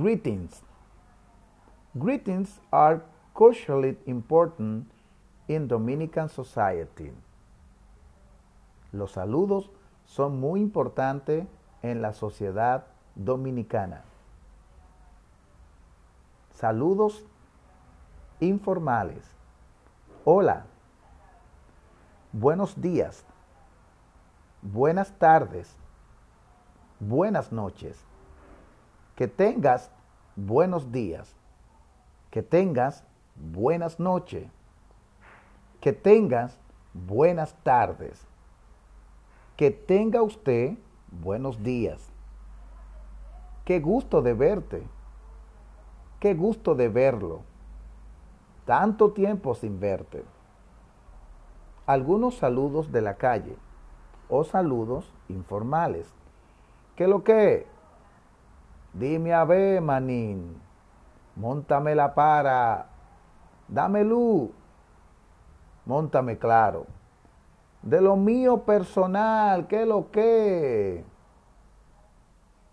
Greetings. Greetings are culturally important in Dominican society. Los saludos son muy importantes en la sociedad dominicana. Saludos informales. Hola. Buenos días. Buenas tardes. Buenas noches. Que tengas buenos días. Que tengas buenas noches. Que tengas buenas tardes. Que tenga usted buenos días. Qué gusto de verte. Qué gusto de verlo. Tanto tiempo sin verte. Algunos saludos de la calle o saludos informales. ¿Qué lo que? Dime a ver, manín. Móntame la para. Dame luz. Móntame claro. De lo mío personal, ¿qué lo que?